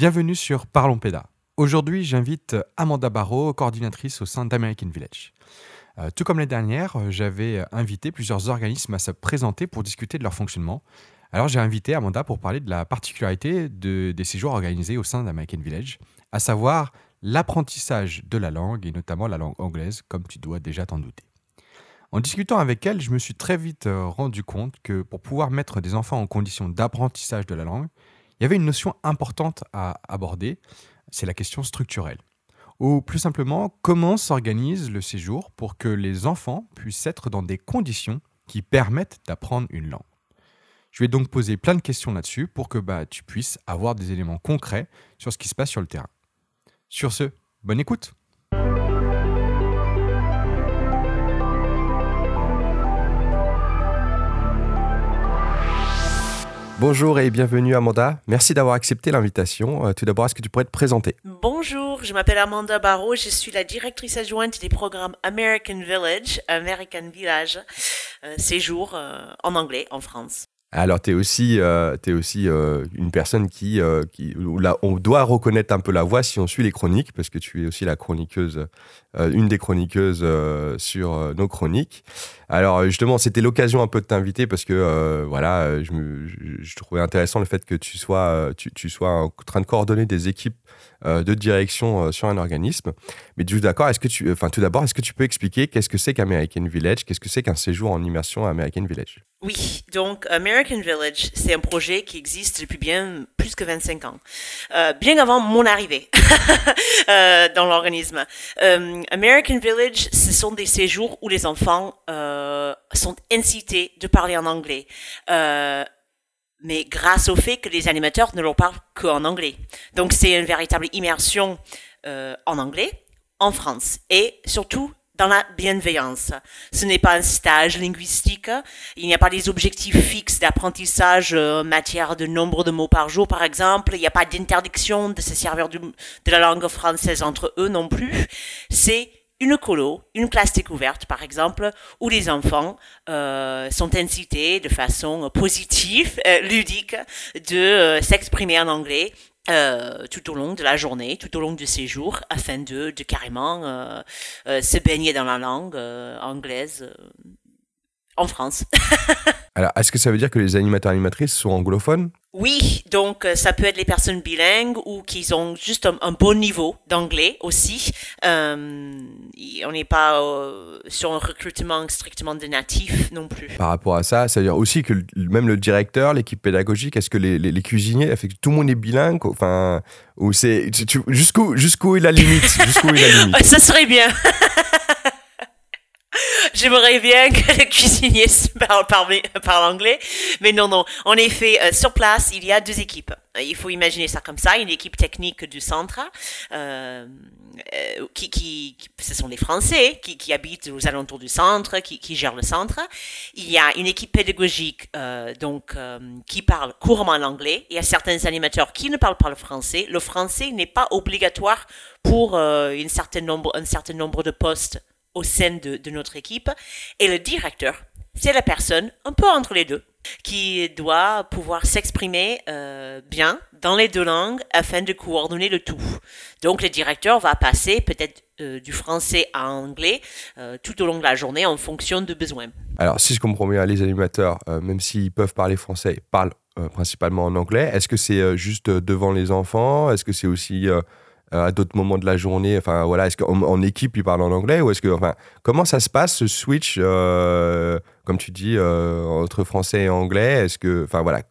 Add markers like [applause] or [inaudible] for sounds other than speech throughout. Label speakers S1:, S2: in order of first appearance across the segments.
S1: Bienvenue sur Parlons Péda. Aujourd'hui, j'invite Amanda Barrault, coordinatrice au sein d'American Village. Euh, tout comme les dernières, euh, j'avais invité plusieurs organismes à se présenter pour discuter de leur fonctionnement. Alors j'ai invité Amanda pour parler de la particularité des séjours organisés au sein d'American Village, à savoir l'apprentissage de la langue et notamment la langue anglaise, comme tu dois déjà t'en douter. En discutant avec elle, je me suis très vite euh, rendu compte que pour pouvoir mettre des enfants en condition d'apprentissage de la langue, il y avait une notion importante à aborder, c'est la question structurelle. Ou plus simplement, comment s'organise le séjour pour que les enfants puissent être dans des conditions qui permettent d'apprendre une langue? Je vais donc poser plein de questions là-dessus pour que bah, tu puisses avoir des éléments concrets sur ce qui se passe sur le terrain. Sur ce, bonne écoute Bonjour et bienvenue Amanda. Merci d'avoir accepté l'invitation. Euh, tout d'abord, est-ce que tu pourrais te présenter?
S2: Bonjour, je m'appelle Amanda Barrault, je suis la directrice adjointe des programmes American Village, American Village, euh, séjour euh, en anglais en France.
S1: Alors, tu es aussi, euh, es aussi euh, une personne qui, euh, qui là, on doit reconnaître un peu la voix si on suit les chroniques, parce que tu es aussi la chroniqueuse, une des chroniqueuses sur nos chroniques. Alors, justement, c'était l'occasion un peu de t'inviter parce que, voilà, je, me, je, trouvais intéressant le fait que tu sois, tu, tu sois en train de coordonner des équipes de direction sur un organisme. Mais tout d'accord, est-ce que tu, enfin, tout d'abord, est-ce que tu peux expliquer qu'est-ce que c'est qu'American Village, qu'est-ce que c'est qu'un séjour en immersion à American Village?
S2: Oui, donc American Village, c'est un projet qui existe depuis bien plus que 25 ans, euh, bien avant mon arrivée [laughs] euh, dans l'organisme. Euh, American Village, ce sont des séjours où les enfants sont incités de parler en anglais mais grâce au fait que les animateurs ne leur parlent qu'en anglais. Donc c'est une véritable immersion en anglais en France et surtout dans la bienveillance. Ce n'est pas un stage linguistique. Il n'y a pas des objectifs fixes d'apprentissage euh, en matière de nombre de mots par jour, par exemple. Il n'y a pas d'interdiction de se servir de la langue française entre eux non plus. C'est une colo, une classe découverte par exemple, où les enfants euh, sont incités de façon positive, euh, ludique, de s'exprimer en anglais euh, tout au long de la journée, tout au long du séjour, afin de, de carrément euh, euh, se baigner dans la langue anglaise en France. [laughs]
S1: Alors, est-ce que ça veut dire que les animateurs animatrices sont anglophones?
S2: Oui, donc ça peut être les personnes bilingues ou qui ont juste un, bon niveau d'anglais aussi. on n'est pas sur un recrutement strictement de natifs non plus.
S1: Par rapport à ça, ça veut dire aussi que même le directeur, l'équipe pédagogique, est-ce que les, les, cuisiniers, fait que tout le monde est bilingue Enfin, ou c'est jusqu'où jusqu'où est la limite? [laughs] Jusqu'où est la limite?
S2: Ça serait bien. [laughs] J'aimerais bien [laughs] que les cuisiniers parlent, parlent, anglais, mais non, non. En effet, euh, sur place, il y a deux équipes. Il faut imaginer ça comme ça, une équipe technique du centre, euh, euh qui, qui, ce sont les Français qui, qui, habitent aux alentours du centre, qui, qui gèrent le centre. Il y a une équipe pédagogique euh, donc euh, qui parle couramment l'anglais. Il y a certains animateurs qui ne parlent pas le français. Le français n'est pas obligatoire pour une certain nombre, un certain nombre de postes au sein de, notre équipe. Et le directeur, c'est la personne un peu entre les deux qui doit pouvoir s'exprimer euh, bien dans les deux langues afin de coordonner le tout. Donc le directeur va passer peut-être euh, du français à anglais euh, tout au long de la journée en fonction de besoins.
S1: Alors si je comprends bien, les animateurs, même s'ils peuvent parler français, parlent principalement en anglais. Est-ce que c'est juste devant les enfants? Est-ce que c'est aussi à d'autres moments de la journée Enfin voilà, est-ce qu'en en équipe ils parlent en anglais ou est-ce que enfin comment ça se passe ce switch euh, comme tu dis euh, entre français et anglais? Est-ce que enfin voilà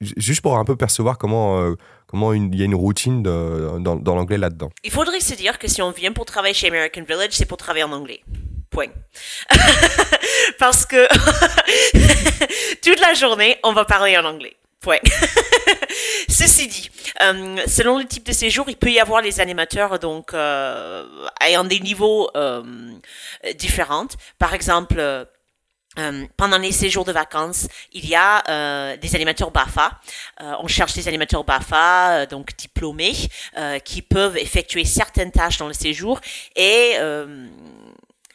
S1: juste pour un peu percevoir comment comment il y a une routine dans, dans l'anglais là-dedans.
S2: Il faudrait se dire que si on vient pour travailler chez American Village, c'est pour travailler en anglais. Point. [laughs] Parce que [laughs] toute la journée, on va parler en anglais. Ouais. [laughs] Ceci dit, euh, selon le type de séjour, il peut y avoir les animateurs donc euh, ayant des niveaux euh, différents. Par exemple, pendant les séjours de vacances, il y a des animateurs BAFA. On cherche des animateurs BAFA, donc diplômés, qui peuvent effectuer certaines tâches dans le séjour et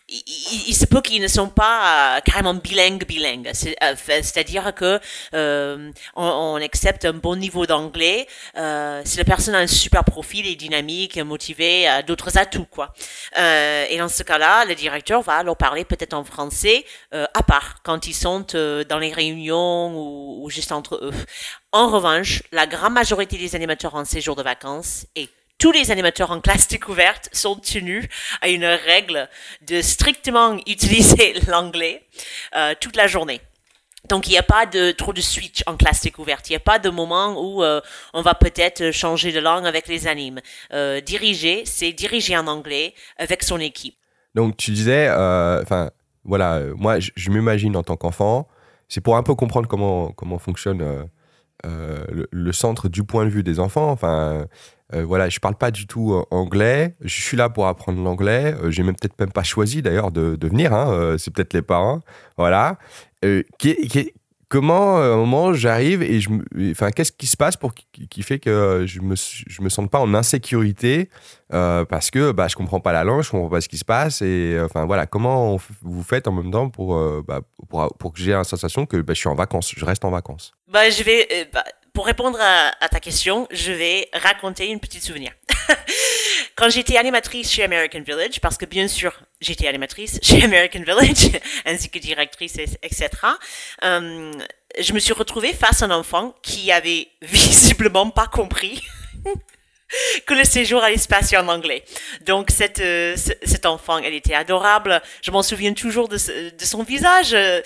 S2: il, se peut qu'ils ne sont pas euh, carrément bilingues, bilingues. Euh, c'est-à-dire que euh, on, accepte un bon niveau d'anglais si la personne a un super profil, est dynamique, motivé, a d'autres atouts, quoi. et dans ce cas-là, le directeur va leur parler peut-être en français à part quand ils sont dans les réunions ou, ou juste entre eux. En revanche, la grande majorité des animateurs en séjour de vacances et tous les animateurs en classe découverte sont tenus à une règle de strictement utiliser [laughs] l'anglais euh, toute la journée. Donc il n'y a pas de trop de switch en classe découverte. Il n'y a pas de moment où euh, on va peut-être changer de langue avec les animes. Euh, diriger, c'est diriger en anglais avec son équipe.
S3: Donc tu disais, enfin voilà, moi je, m'imagine en tant qu'enfant, c'est pour un peu comprendre comment comment fonctionne le, le, centre du point de vue des enfants. Enfin, euh, voilà, je parle pas du tout euh, anglais. Je suis là pour apprendre l'anglais. Euh, j'ai même peut-être même pas choisi d'ailleurs de, venir. Hein. c'est peut-être les parents. Voilà. comment à un moment j'arrive et je, enfin, qu'est-ce qui se passe pour qui, fait que je me je me sente pas en insécurité parce que bah je comprends pas la langue, je comprends pas ce qui se passe et enfin voilà comment vous faites en même temps pour bah, pour, pour que j'ai la sensation que bah, je suis en vacances, je reste en vacances?
S2: Bah je vais bah, pour répondre à, ta question, je vais raconter une petite souvenir. [laughs] Quand j'étais animatrice chez American Village, parce que bien sûr, j'étais animatrice [laughs] chez American Village, [laughs] ainsi que directrice, etc., euh, je me suis retrouvée face à un enfant qui avait visiblement pas compris que le séjour allait se passer en anglais. Donc cette euh, cet enfant, elle était adorable. Je m'en souviens toujours de, de son visage, euh,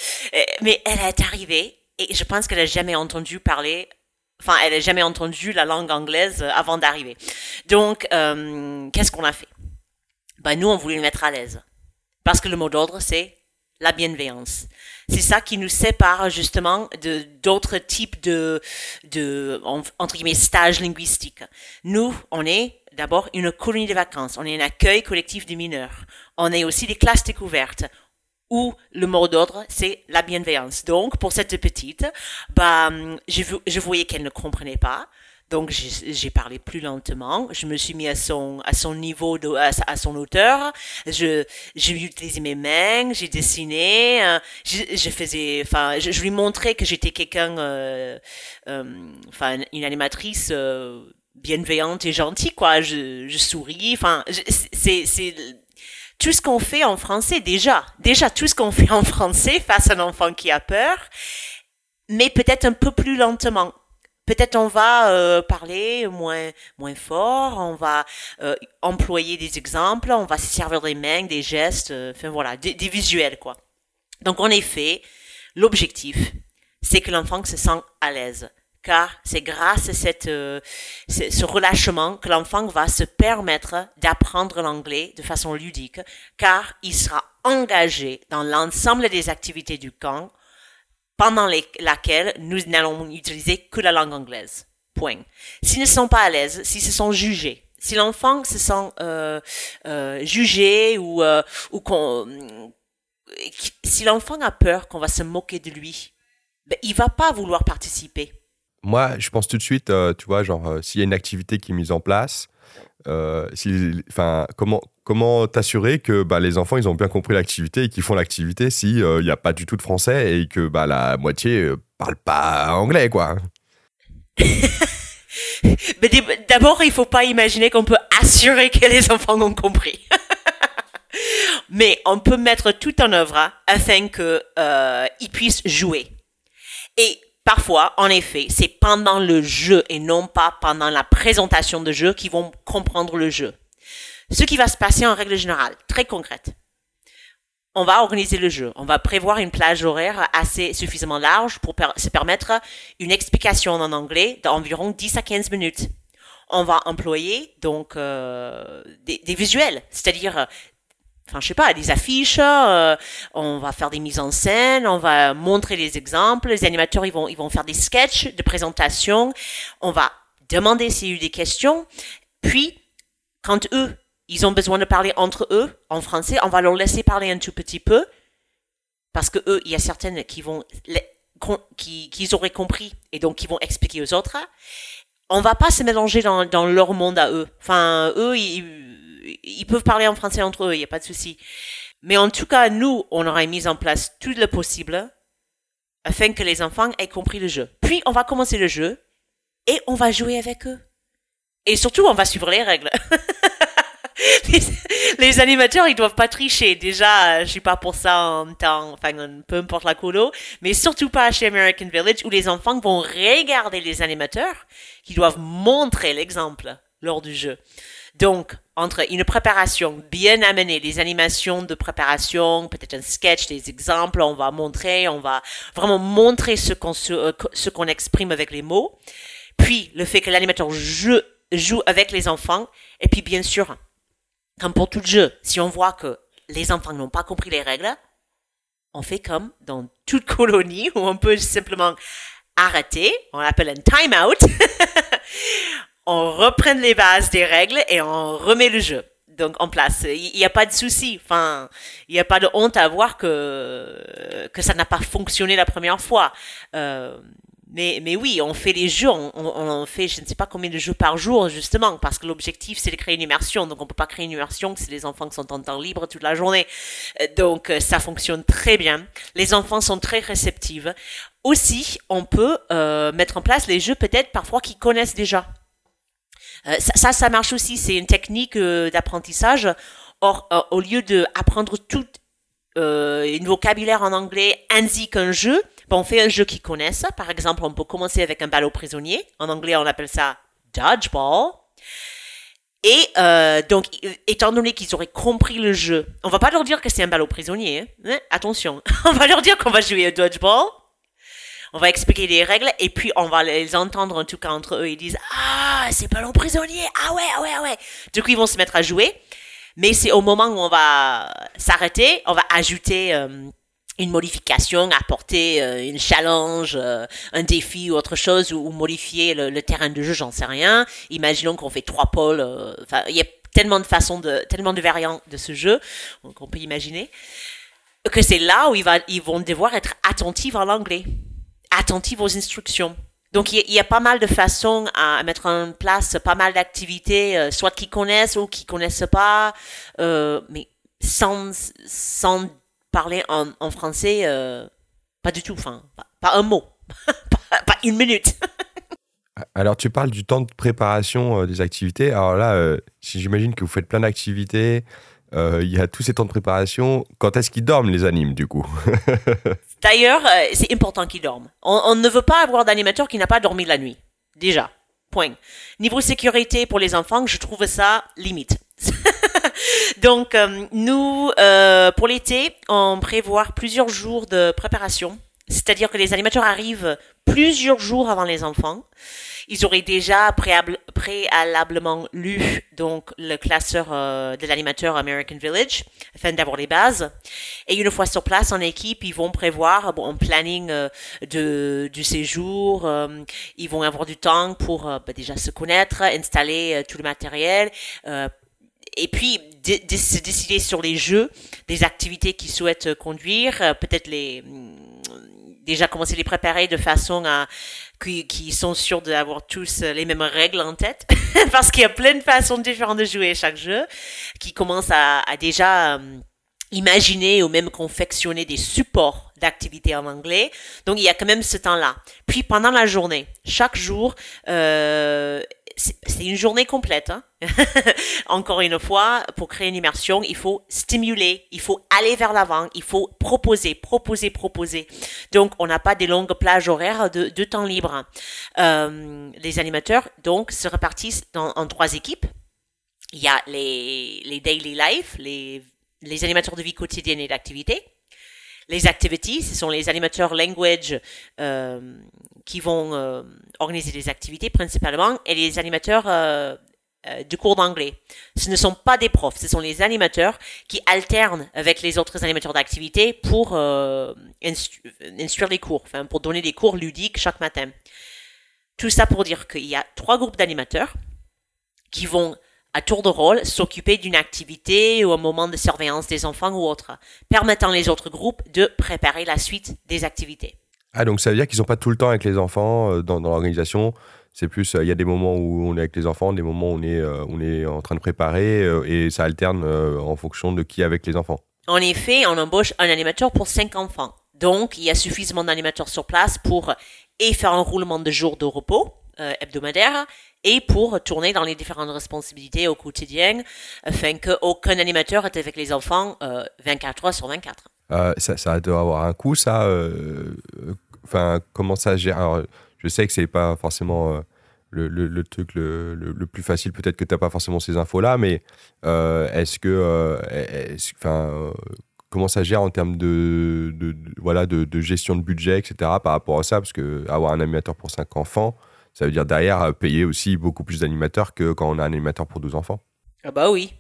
S2: mais elle est arrivée et je pense qu'elle a jamais entendu parler Enfin, elle n'a jamais entendu la langue anglaise euh, avant d'arriver. Donc, euh, qu'est-ce qu'on a fait? Ben, Nous, on voulait le mettre à l'aise. Parce que le mot d'ordre, c'est la bienveillance. C'est ça qui nous sépare justement de d'autres types de, de entre guillemets, stages linguistiques. Nous, on est d'abord une colonie de vacances. On est un accueil collectif des mineurs. On est aussi des classes découvertes où le mot d'ordre, c'est la bienveillance. Donc, pour cette petite, bah, je, voyais qu'elle ne comprenait pas. Donc, j'ai parlé plus lentement. Je me suis mis à son, à son niveau, à, son hauteur. Je, j'ai utilisé mes mains, j'ai dessiné, euh, je, faisais, enfin, je, lui montrais que j'étais quelqu'un, euh, euh, enfin, une animatrice, bienveillante et gentille, quoi. Je, je souris, enfin, c'est, c'est, tout ce qu'on fait en français déjà, déjà tout ce qu'on fait en français face à un enfant qui a peur, mais peut-être un peu plus lentement. Peut-être on va euh, parler moins moins fort, on va euh, employer des exemples, on va se servir des mains, des gestes, euh, enfin voilà, des, des visuels quoi. Donc en effet, l'objectif, c'est que l'enfant se sent à l'aise car c'est grâce à cette, euh, ce relâchement que l'enfant va se permettre d'apprendre l'anglais de façon ludique, car il sera engagé dans l'ensemble des activités du camp pendant les, laquelle nous n'allons utiliser que la langue anglaise. Point. S'ils ne sont pas à l'aise, s'ils se sont jugés, si l'enfant se sent euh, euh, jugé ou, euh, ou qu'on, si l'enfant a peur qu'on va se moquer de lui, ben, il va pas vouloir participer
S3: moi, je pense tout de suite, euh, tu vois, genre, euh, s'il y a une activité qui est mise en place, euh, comment comment t'assurer que bah, les enfants ils ont bien compris l'activité et qu'ils font l'activité s'il n'y a pas du tout de français et que bah, la moitié parle pas anglais, quoi? [laughs]
S2: Mais d'abord, il faut pas imaginer qu'on peut assurer que les enfants ont compris. [laughs] Mais on peut mettre tout en œuvre hein, afin qu'ils puissent jouer. Et Parfois, en effet, c'est pendant le jeu et non pas pendant la présentation de jeu qu'ils vont comprendre le jeu. Ce qui va se passer en règle générale, très concrète. On va organiser le jeu. On va prévoir une plage horaire assez suffisamment large pour se permettre une explication en anglais d'environ 10 à 15 minutes on va employer donc euh, des, des, visuels, c'est-à-dire enfin je sais pas, des affiches, euh, on va faire des mises en scène, on va montrer les exemples, les animateurs ils vont ils vont faire des sketchs de présentation, on va demander s'il y a eu des questions, puis quand eux ils ont besoin de parler entre eux en français, on va leur laisser parler un tout petit peu parce que eux il y a certaines qui vont qui qu'ils auraient compris et donc qui vont expliquer aux autres. On va pas se mélanger dans, dans leur monde à eux. Enfin, eux, ils, ils peuvent parler en français entre eux, il n'y a pas de souci. Mais en tout cas, nous, on aurait mis en place tout le possible afin que les enfants aient compris le jeu. Puis, on va commencer le jeu et on va jouer avec eux. Et surtout, on va suivre les règles. [laughs] les, animateurs, ils doivent pas tricher. Déjà, je suis pas pour ça en temps, enfin, peu importe la colo, mais surtout pas chez American Village où les enfants vont regarder les animateurs qui doivent montrer l'exemple lors du jeu. Donc, entre une préparation bien amenée, des animations de préparation, peut-être un sketch, des exemples, on va montrer, on va vraiment montrer ce qu'on euh, ce qu'on exprime avec les mots. Puis, le fait que l'animateur joue, avec les enfants. Et puis, bien sûr, comme pour tout jeu, si on voit que les enfants n'ont pas compris les règles, on fait comme dans toute colonie où on peut simplement arrêter, on appelle un time out, [laughs] on reprend les bases des règles et on remet le jeu donc en place. Il n'y a pas de souci. Enfin, il n'y a pas de honte à voir que que ça n'a pas fonctionné la première fois. Euh, mais, mais oui, on fait les jeux, on, fait je ne sais pas combien de jeux par jour, justement, parce que l'objectif, c'est de créer une immersion. Donc, on peut pas créer une immersion si les enfants sont en temps libre toute la journée. Euh, donc, euh, ça fonctionne très bien. Les enfants sont très réceptifs. Aussi, on peut mettre en place les jeux peut-être parfois qu'ils connaissent déjà. Euh, ça, ça, marche aussi. C'est une technique d'apprentissage. Or, au lieu d'apprendre tout une vocabulaire en anglais ainsi qu'un jeu, on fait un jeu qu'ils connaissent. Par exemple, on peut commencer avec un ballot prisonnier. En anglais, on appelle ça dodgeball. Et euh, donc, étant donné qu'ils auraient compris le jeu, on va pas leur dire que c'est un ballot prisonnier. Hein. Attention, [laughs] on va leur dire qu'on va jouer au dodgeball. On va expliquer les règles et puis on va les entendre en tout cas entre eux. Ils disent ah c'est ballon prisonnier. Ah ouais ah ouais ah ouais. Du coup ils vont se mettre à jouer. Mais c'est au moment où on va s'arrêter, on va ajouter euh, une modification, apporter euh, une challenge, euh, un défi ou autre chose, ou, modifier le, terrain de jeu, j'en sais rien. Imaginons qu'on fait trois pôles. Il y a tellement de façons de, tellement de variantes de ce jeu qu'on peut imaginer que c'est là où ils, ils vont devoir être attentifs à l'anglais, attentifs aux instructions. Donc il y, a pas mal de façons à mettre en place, pas mal d'activités, soit qu'ils connaissent ou qu'ils connaissent pas, mais sans sans parler en, français, euh, pas du tout, enfin, pas, un mot, [laughs] pas, une minute. [laughs]
S3: Alors, tu parles du temps de préparation euh, des activités. Alors là, euh, si j'imagine que vous faites plein d'activités, il y a tous ces temps de préparation. Quand est-ce qu'ils dorment, les animes, du coup? [laughs]
S2: D'ailleurs, c'est important qu'ils dorment. On, on, ne veut pas avoir d'animateur qui n'a pas dormi la nuit. Déjà. Point. Niveau sécurité pour les enfants, je trouve ça limite. [laughs] Donc, euh, nous, euh, pour l'été, on prévoit plusieurs jours de préparation. C'est-à-dire que les animateurs arrivent plusieurs jours avant les enfants. Ils auraient déjà préalablement lu donc le classeur euh, de l'animateur American Village afin d'avoir les bases. Et une fois sur place en équipe, ils vont prévoir bon, un planning de du séjour. ils vont avoir du temps pour bah, déjà se connaître, installer tout le matériel, et puis se décider sur les jeux, des activités qu'ils souhaitent conduire, euh, peut-être les mm, déjà commencer à les préparer de façon à qui, sont sûrs d'avoir tous les mêmes règles en tête, [laughs] parce qu'il y a plein de façons différentes de jouer chaque jeu, qui commencent à, à déjà euh, imaginer ou même confectionner des supports d'activités en anglais. Donc il y a quand même ce temps-là. Puis pendant la journée, chaque jour, euh, c'est une journée complète. Hein. [laughs] Encore une fois, pour créer une immersion, il faut stimuler, il faut aller vers l'avant, il faut proposer, proposer, proposer. Donc, on n'a pas des longues plages horaires de, temps libre. Euh, les animateurs, donc, se répartissent en trois équipes. Il y a les, daily life, les, les animateurs de vie quotidienne et d'activité. Les activities, ce sont les animateurs language euh, qui vont euh, organiser des activités principalement et les animateurs euh, euh, du cours d'anglais. Ce ne sont pas des profs, ce sont les animateurs qui alternent avec les autres animateurs d'activité pour euh, instruire les cours, enfin pour donner des cours ludiques chaque matin. Tout ça pour dire qu'il y a trois groupes d'animateurs qui vont à tour de rôle s'occuper d'une activité ou un moment de surveillance des enfants ou autre, permettant les autres groupes de préparer la suite des activités.
S3: Ah, donc ça veut dire qu'ils sont pas tout le temps avec les enfants euh, dans, l'organisation. C'est plus, euh, il y a des moments où on est avec les enfants, des moments où on est, euh, on est en train de préparer et ça alterne en fonction de qui est avec les enfants.
S2: En effet, on embauche un animateur pour cinq enfants. Donc, il y a suffisamment d'animateurs sur place pour et faire un roulement de jours de repos euh, hebdomadaire et pour tourner dans les différentes responsabilités au quotidien afin qu'aucun animateur est avec les enfants 24 heures sur 24.
S3: ça, ça doit avoir un coût, ça. Enfin, comment ça gère? Alors, je sais que c'est pas forcément le, le, truc le, plus facile, peut-être que tu n'as pas forcément ces infos-là, mais euh, est-ce que. Euh, euh, comment ça gère en termes de, voilà, de, gestion de budget, etc., par rapport à ça? Parce que avoir un animateur pour 5 enfants, ça veut dire derrière payer aussi beaucoup plus d'animateurs que quand on a un animateur pour 12 enfants.
S2: Ah bah oui,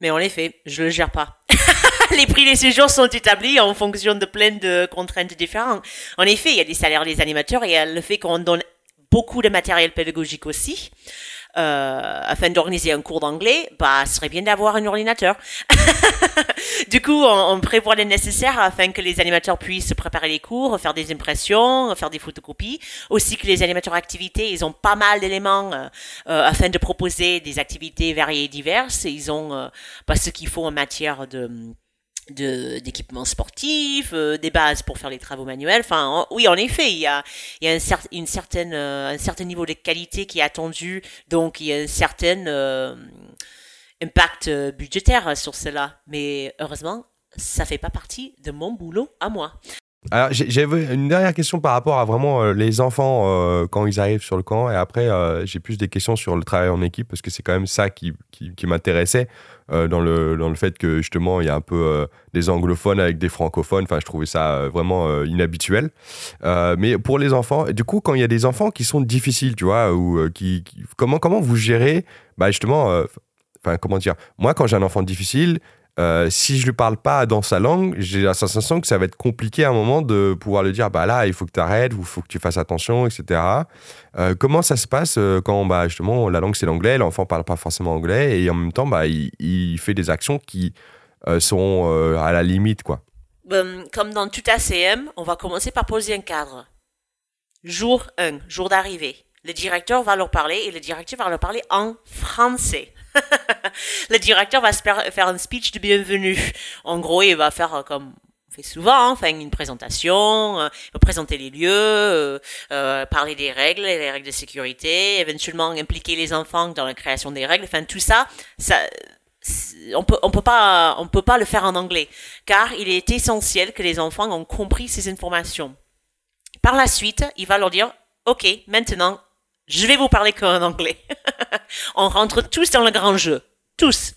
S2: mais en effet, je le gère pas. [laughs] [laughs] les prix des séjours sont établis en fonction de plein de contraintes différentes. En effet, il y a des salaires des animateurs et le fait qu'on donne beaucoup de matériel pédagogique aussi. Euh, afin d'organiser un cours d'anglais, bah, ce serait bien d'avoir un ordinateur. [laughs] du coup, on, prévoit le nécessaire afin que les animateurs puissent préparer les cours, faire des impressions, faire des photocopies. Aussi que les animateurs activités, ils ont pas mal d'éléments euh, euh, afin de proposer des activités variées et diverses. Ils ont pas bah, ce qu'il faut en matière de d'équipements sportifs, euh, des bases pour faire les travaux manuels. Enfin, oui, en effet, il y a, un, une certaine, euh, un certain niveau de qualité qui est attendu, donc il y a un certain euh, impact budgétaire sur cela. Mais heureusement, ça fait pas partie de mon boulot à moi.
S3: Alors, j'avais une dernière question par rapport à vraiment les enfants quand ils arrivent sur le camp. Et après, j'ai plus des questions sur le travail en équipe parce que c'est quand même ça qui, qui, qui m'intéressait. Euh, dans, le, dans le fait que justement il y a un peu euh, des anglophones avec des francophones. Enfin, je trouvais ça euh, vraiment inhabituel. mais pour les enfants, du coup, quand il y a des enfants qui sont difficiles, tu vois, ou qui, comment comment vous gérez, bah justement, enfin comment dire, moi quand j'ai un enfant difficile, euh, si je lui parle pas dans sa langue, j'ai la sensation que ça va être compliqué à un moment de pouvoir lui dire bah là il faut que tu arrêtes ou il faut que tu fasses attention, etc. Euh, comment ça se passe euh, quand bah, justement la langue c'est l'anglais, l'enfant parle pas forcément anglais et en même temps bah, il, fait des actions qui sont à la limite quoi?
S2: Ben, comme dans tout ACM, on va commencer par poser un cadre. Jour 1, jour d'arrivée. Le directeur va leur parler et le directeur va leur parler en français. [laughs] le directeur va faire un speech de bienvenue. En gros, il va faire comme on fait souvent, enfin une présentation, euh, présenter les lieux, euh, euh, parler des règles, les règles de sécurité, éventuellement impliquer les enfants dans la création des règles. Enfin tout ça, on peut on peut peut pas le faire en anglais car il est essentiel que les enfants ont compris ces informations. Par la suite, il va leur dire OK, maintenant je vais vous parler qu'en anglais. [laughs] on rentre tous dans le grand jeu. Tous.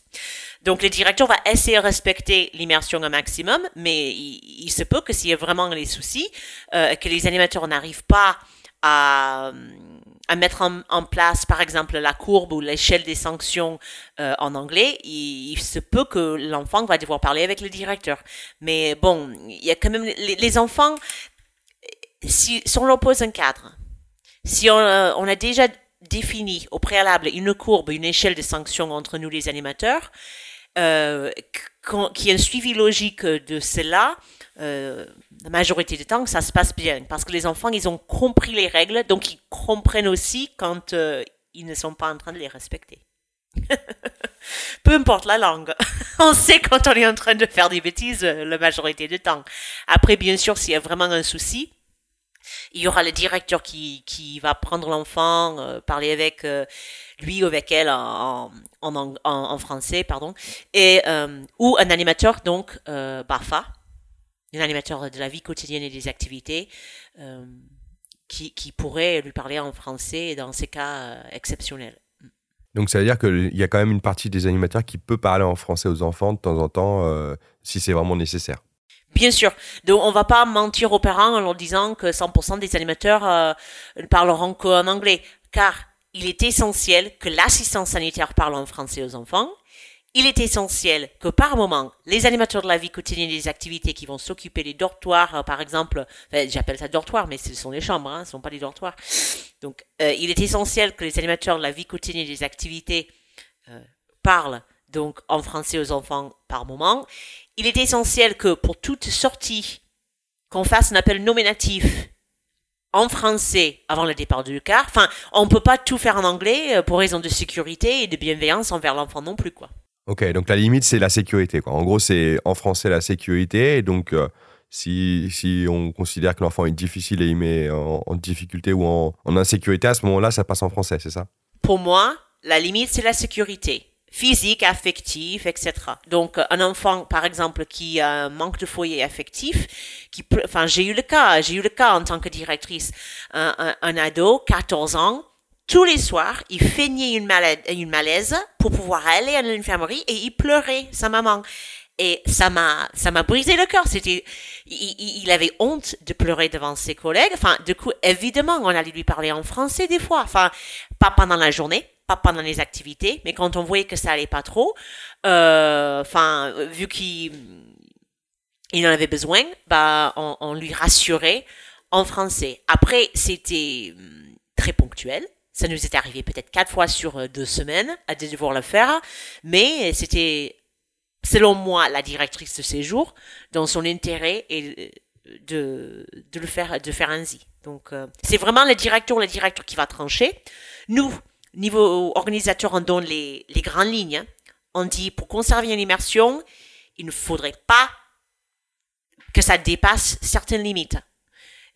S2: Donc le directeur va essayer de respecter l'immersion un maximum, mais il, se peut que s'il y a vraiment des soucis, euh, que les animateurs n'arrivent pas à, à mettre en, place, par exemple, la courbe ou l'échelle des sanctions euh, en anglais, il, se peut que l'enfant va devoir parler avec le directeur. Mais bon, il y a quand même les, les enfants, si, si on leur pose un cadre, si on, euh, on, a déjà défini au préalable une courbe, une échelle de sanctions entre nous les animateurs, euh, qui est un suivi logique de cela, euh, la majorité du temps, ça se passe bien. Parce que les enfants, ils ont compris les règles, donc ils comprennent aussi quand euh, ils ne sont pas en train de les respecter. [laughs] Peu importe la langue. [laughs] on sait quand on est en train de faire des bêtises la majorité du temps. Après, bien sûr, s'il y a vraiment un souci, il y aura le directeur qui, qui va prendre l'enfant, euh, parler avec euh, lui ou avec elle en, en, français, pardon, et, euh, ou un animateur, donc BAFA, un animateur de la vie quotidienne et des activités, qui, qui pourrait lui parler en français dans ces cas exceptionnels.
S3: Donc ça veut dire qu'il y a quand même une partie des animateurs qui peut parler en français aux enfants de temps en temps, si c'est vraiment nécessaire.
S2: Bien sûr. Donc, on va pas mentir aux parents en leur disant que 100% des animateurs euh, parleront qu'en anglais, car il est essentiel que l'assistance sanitaire parle en français aux enfants. Il est essentiel que par moment, les animateurs de la vie quotidienne des activités qui vont s'occuper des dortoirs, euh, par exemple, j'appelle ça dortoir, mais ce sont des chambres, hein, ce ne sont pas des dortoirs. Donc, euh, il est essentiel que les animateurs de la vie quotidienne des activités parlent donc en français aux enfants par moment il est essentiel que pour toute sortie, qu'on fasse un appel nominatif en français avant le départ du car. Enfin, on peut pas tout faire en anglais euh, pour raison de sécurité et de bienveillance envers l'enfant non plus, quoi.
S3: Ok, donc la limite, c'est la sécurité. Quoi. En gros, c'est en français la sécurité. Et donc, euh, si, si on considère que l'enfant est difficile et il met en, en difficulté ou en, en insécurité, à ce moment-là, ça passe en français, c'est ça?
S2: Pour moi, la limite, c'est la sécurité physique, affective, etc. Donc, un enfant, par exemple, qui un manque de foyer affectif, qui, enfin, j'ai eu le cas, j'ai eu le cas en tant que directrice, un, un, un ado, 14 ans, tous les soirs, il feignait une, malade, une malaise pour pouvoir aller à l'infirmerie et il pleurait, sa maman. Et ça m'a, ça m'a brisé le cœur. C'était, il- il avait honte de pleurer devant ses collègues. Enfin, du coup, évidemment, on allait lui parler en français des fois. Enfin, pas pendant la journée, pendant les activités, mais quand on voyait que ça allait pas trop, euh, enfin, vu qu'il il en avait besoin, bah, on, lui rassurait en français. Après, c'était hum, très ponctuel. Ça nous est arrivé peut-être quatre fois sur euh, deux semaines à devoir le faire, mais c'était, selon moi, la directrice de séjour, dans son intérêt et euh, de, de le faire, de faire ainsi. Donc, c'est vraiment le directeur ou le directeur qui va trancher. Nous, niveau organisateur, on donne les, les grandes lignes. hein. On dit, pour conserver une immersion, il ne faudrait pas que ça dépasse certaines limites.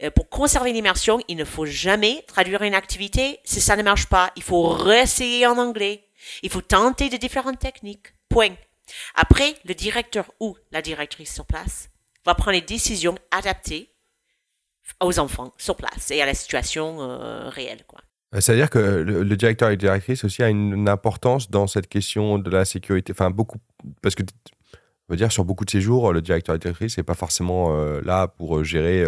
S2: Euh, pour conserver l'immersion, il ne faut jamais traduire une activité si ça ne marche pas. Il faut réessayer en anglais. Il faut tenter de différentes techniques. Point. Après, le directeur ou la directrice sur place va prendre les décisions adaptées aux enfants sur place et à la situation euh, réelle. Quoi.
S3: Euh, C'est-à-dire que le, directeur et la directrice aussi a une, importance dans cette question de la sécurité. Enfin, beaucoup. Parce que, on va dire, sur beaucoup de séjours, le directeur et la directrice n'est pas forcément euh, là pour euh, gérer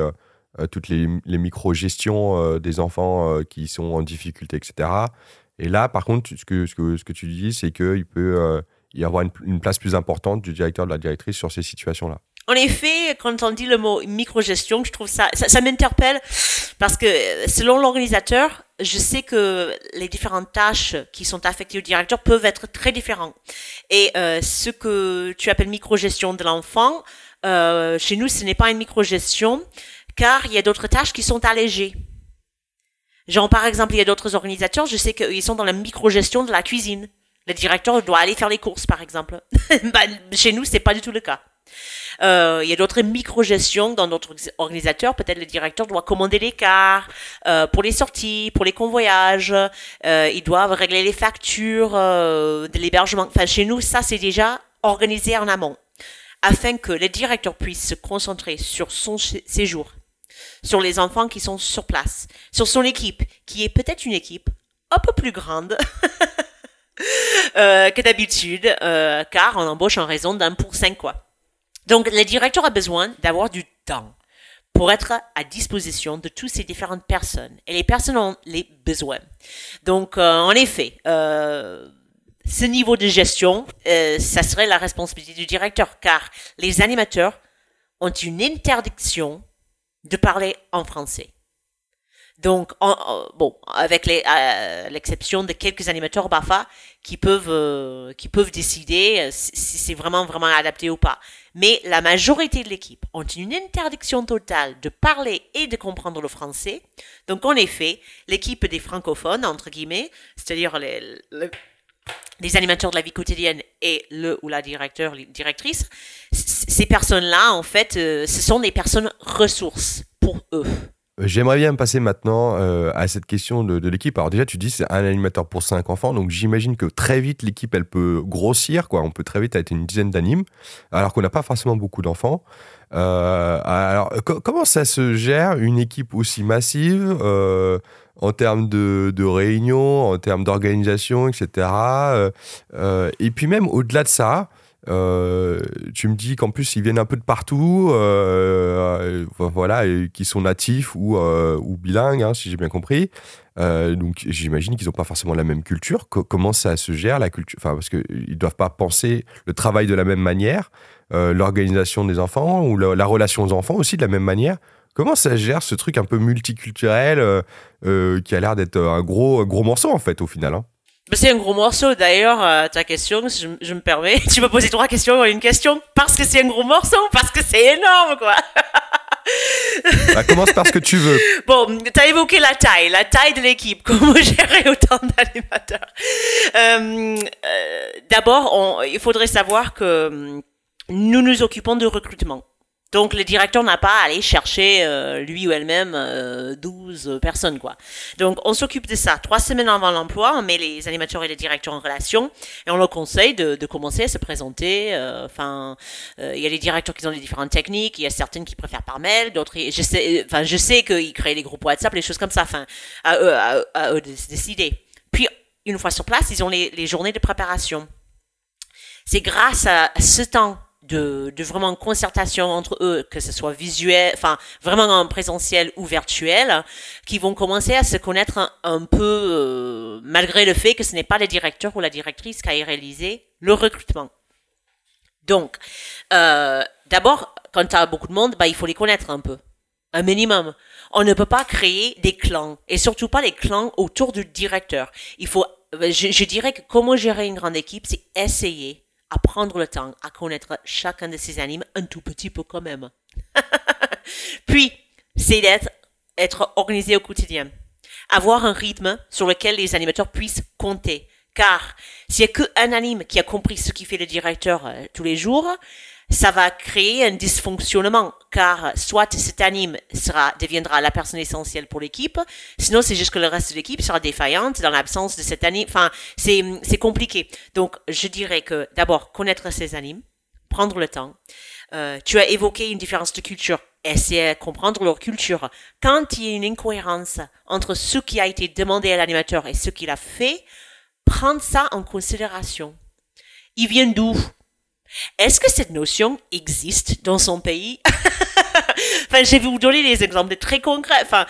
S3: toutes les, les micro-gestions des enfants qui sont en difficulté, etc. Et là, par contre, ce que, ce que, ce que tu dis, c'est qu'il peut y avoir une, place plus importante du directeur ou de la directrice sur ces situations-là.
S2: En effet, quand on dit le mot microgestion, je trouve ça, ça, m'interpelle parce que selon l'organisateur, je sais que les différentes tâches qui sont affectées au directeur peuvent être très différentes. Et euh, ce que tu appelles microgestion de l'enfant, euh, chez nous, ce n'est pas une microgestion car il y a d'autres tâches qui sont allégées. Genre, par exemple, il y a d'autres organisateurs, je sais qu'ils sont dans la microgestion de la cuisine. Le directeur doit aller faire les courses, par exemple. [laughs] bah, chez nous, c'est pas du tout le cas. Euh, il y a d'autres micro-gestions dans d'autres organisateurs. Peut-être le directeur doit commander les cars euh, pour les sorties, pour les convoyages. Euh, ils doivent régler les factures euh, de l'hébergement. Enfin, chez nous, ça, c'est déjà organisé en amont afin que le directeur puisse se concentrer sur son sé- séjour, sur les enfants qui sont sur place, sur son équipe, qui est peut-être une équipe un peu plus grande [laughs] euh, que d'habitude, euh, car on embauche en raison d'un pour cinq, quoi. Donc, le directeur a besoin d'avoir du temps pour être à disposition de toutes ces différentes personnes. Et les personnes ont les besoins. Donc, euh, en effet, euh, ce niveau de gestion, euh, ça serait la responsabilité du directeur, car les animateurs ont une interdiction de parler en français. Donc, bon, avec à l'exception de quelques animateurs BAFA qui peuvent, euh, qui peuvent décider euh, si c'est vraiment, vraiment adapté ou pas. Mais la majorité de l'équipe ont une interdiction totale de parler et de comprendre le français. Donc, en effet, l'équipe des francophones, entre guillemets, c'est-à-dire les, les, animateurs de la vie quotidienne et le ou la directeur, directrice, ces personnes-là, en fait, euh, ce sont des personnes ressources pour eux.
S3: J'aimerais bien me passer maintenant euh, à cette question de, l'équipe. Alors déjà, tu dis c'est un animateur pour cinq enfants, donc j'imagine que très vite l'équipe elle peut grossir, quoi. On peut très vite être une dizaine d'animes, alors qu'on n'a pas forcément beaucoup d'enfants. Euh, alors co- comment ça se gère une équipe aussi massive euh, en termes de, de réunions, en termes d'organisation, etc. Et puis même au-delà de ça. Euh, tu me dis qu'en plus ils viennent un peu de partout, euh, euh, voilà, qui sont natifs ou, euh, bilingues, hein, si j'ai bien compris. Donc j'imagine qu'ils n'ont pas forcément la même culture. Co- comment ça se gère la culture? Enfin, parce qu'ils ne doivent pas penser le travail de la même manière, l'organisation des enfants ou la, la relation aux enfants aussi de la même manière. Comment ça gère ce truc un peu multiculturel qui a l'air d'être un gros, gros morceau en fait au final hein?
S2: C'est un gros morceau d'ailleurs, euh, ta question, si je, je me permets. [laughs] Tu m'as posé trois questions en une question parce que c'est un gros morceau, parce que c'est énorme quoi. [laughs]
S3: Bah, commence par ce que tu veux.
S2: Bon, tu as évoqué la taille, la taille de l'équipe, [laughs] comment gérer autant d'animateurs. Euh, euh, D'abord, il faudrait savoir que hum, nous nous occupons de recrutement. Donc le directeur n'a pas à aller chercher euh, lui ou elle-même euh, 12 personnes quoi. Donc on s'occupe de ça. Trois semaines avant l'emploi, on met les animateurs et les directeurs en relation et on leur conseille de, de commencer à se présenter. euh, Enfin, euh, il y a des directeurs qui ont des différentes techniques. Il y a certaines qui préfèrent par mail, d'autres. Je sais, enfin je sais qu'ils créent des groupes WhatsApp, les choses comme ça. Enfin, à à, à eux de se décider. Puis une fois sur place, ils ont les, les journées de préparation. C'est grâce à ce temps de, de vraiment concertation entre eux, que ce soit visuel, enfin vraiment en présentiel ou virtuel, qui vont commencer à se connaître un, peu, euh, malgré le fait que ce n'est pas le directeur ou la directrice qui a réalisé le recrutement. Donc, euh, d'abord, quand tu as beaucoup de monde, bah, il faut les connaître un peu. Un minimum. On ne peut pas créer des clans. Et surtout pas les clans autour du directeur. Il faut, euh, je, je dirais que comment gérer une grande équipe, c'est essayer à prendre le temps à connaître chacun de ces animes un tout petit peu quand même. [laughs] Puis, c'est d'être être organisé au quotidien. Avoir un rythme sur lequel les animateurs puissent compter. Car s'il n'y a qu'un anime qui a compris ce qui fait le directeur euh, tous les jours, ça va créer un dysfonctionnement. Car soit cet anime sera, deviendra la personne essentielle pour l'équipe, sinon c'est juste que le reste de l'équipe sera défaillante dans l'absence de cet anime. Enfin, c'est, c'est compliqué. Donc, je dirais que d'abord, connaître ces animes, prendre le temps. Euh, tu as évoqué une différence de culture. Essayer de comprendre leur culture. Quand il y a une incohérence entre ce qui a été demandé à l'animateur et ce qu'il a fait, prendre ça en considération. Il vient d'où? Est-ce que cette notion existe dans son pays? [laughs] Enfin, je vais vous donner des exemples très concrets. Enfin,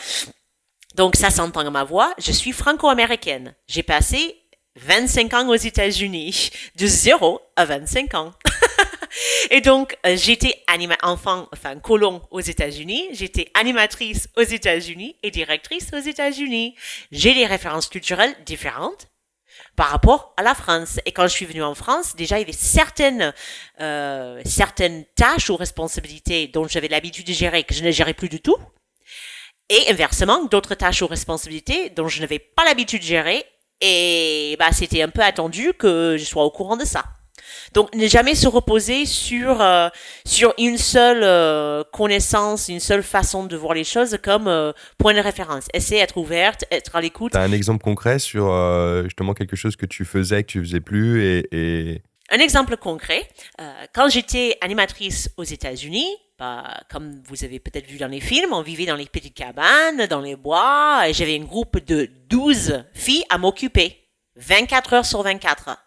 S2: donc ça s'entend à ma voix. Je suis franco-américaine. J'ai passé 25 ans aux États-Unis, de 0 à 25 ans. [laughs] Et donc, euh, j'étais enfant, enfin colon aux États-Unis, j'étais animatrice aux États-Unis et directrice aux États-Unis. J'ai des références culturelles différentes par rapport à la France. Et quand je suis venue en France, déjà il y avait certaines euh, certaines tâches ou responsabilités dont j'avais l'habitude de gérer que je ne gérais plus du tout. Et inversement, d'autres tâches ou responsabilités dont je n'avais pas l'habitude de gérer. Et bah, c'était un peu attendu que je sois au courant de ça. Donc, ne jamais se reposer sur euh, sur une seule euh, connaissance, une seule façon de voir les choses comme euh, point de référence. Essayer d'être ouverte, être à l'écoute.
S3: T'as un exemple concret sur justement quelque chose que tu faisais, que tu faisais plus et, et...
S2: Un exemple concret, quand j'étais animatrice aux États-Unis, bah, comme vous avez peut-être vu dans les films, on vivait dans les petites cabanes, dans les bois, et j'avais un groupe de 12 filles à m'occuper, 24 heures sur 24.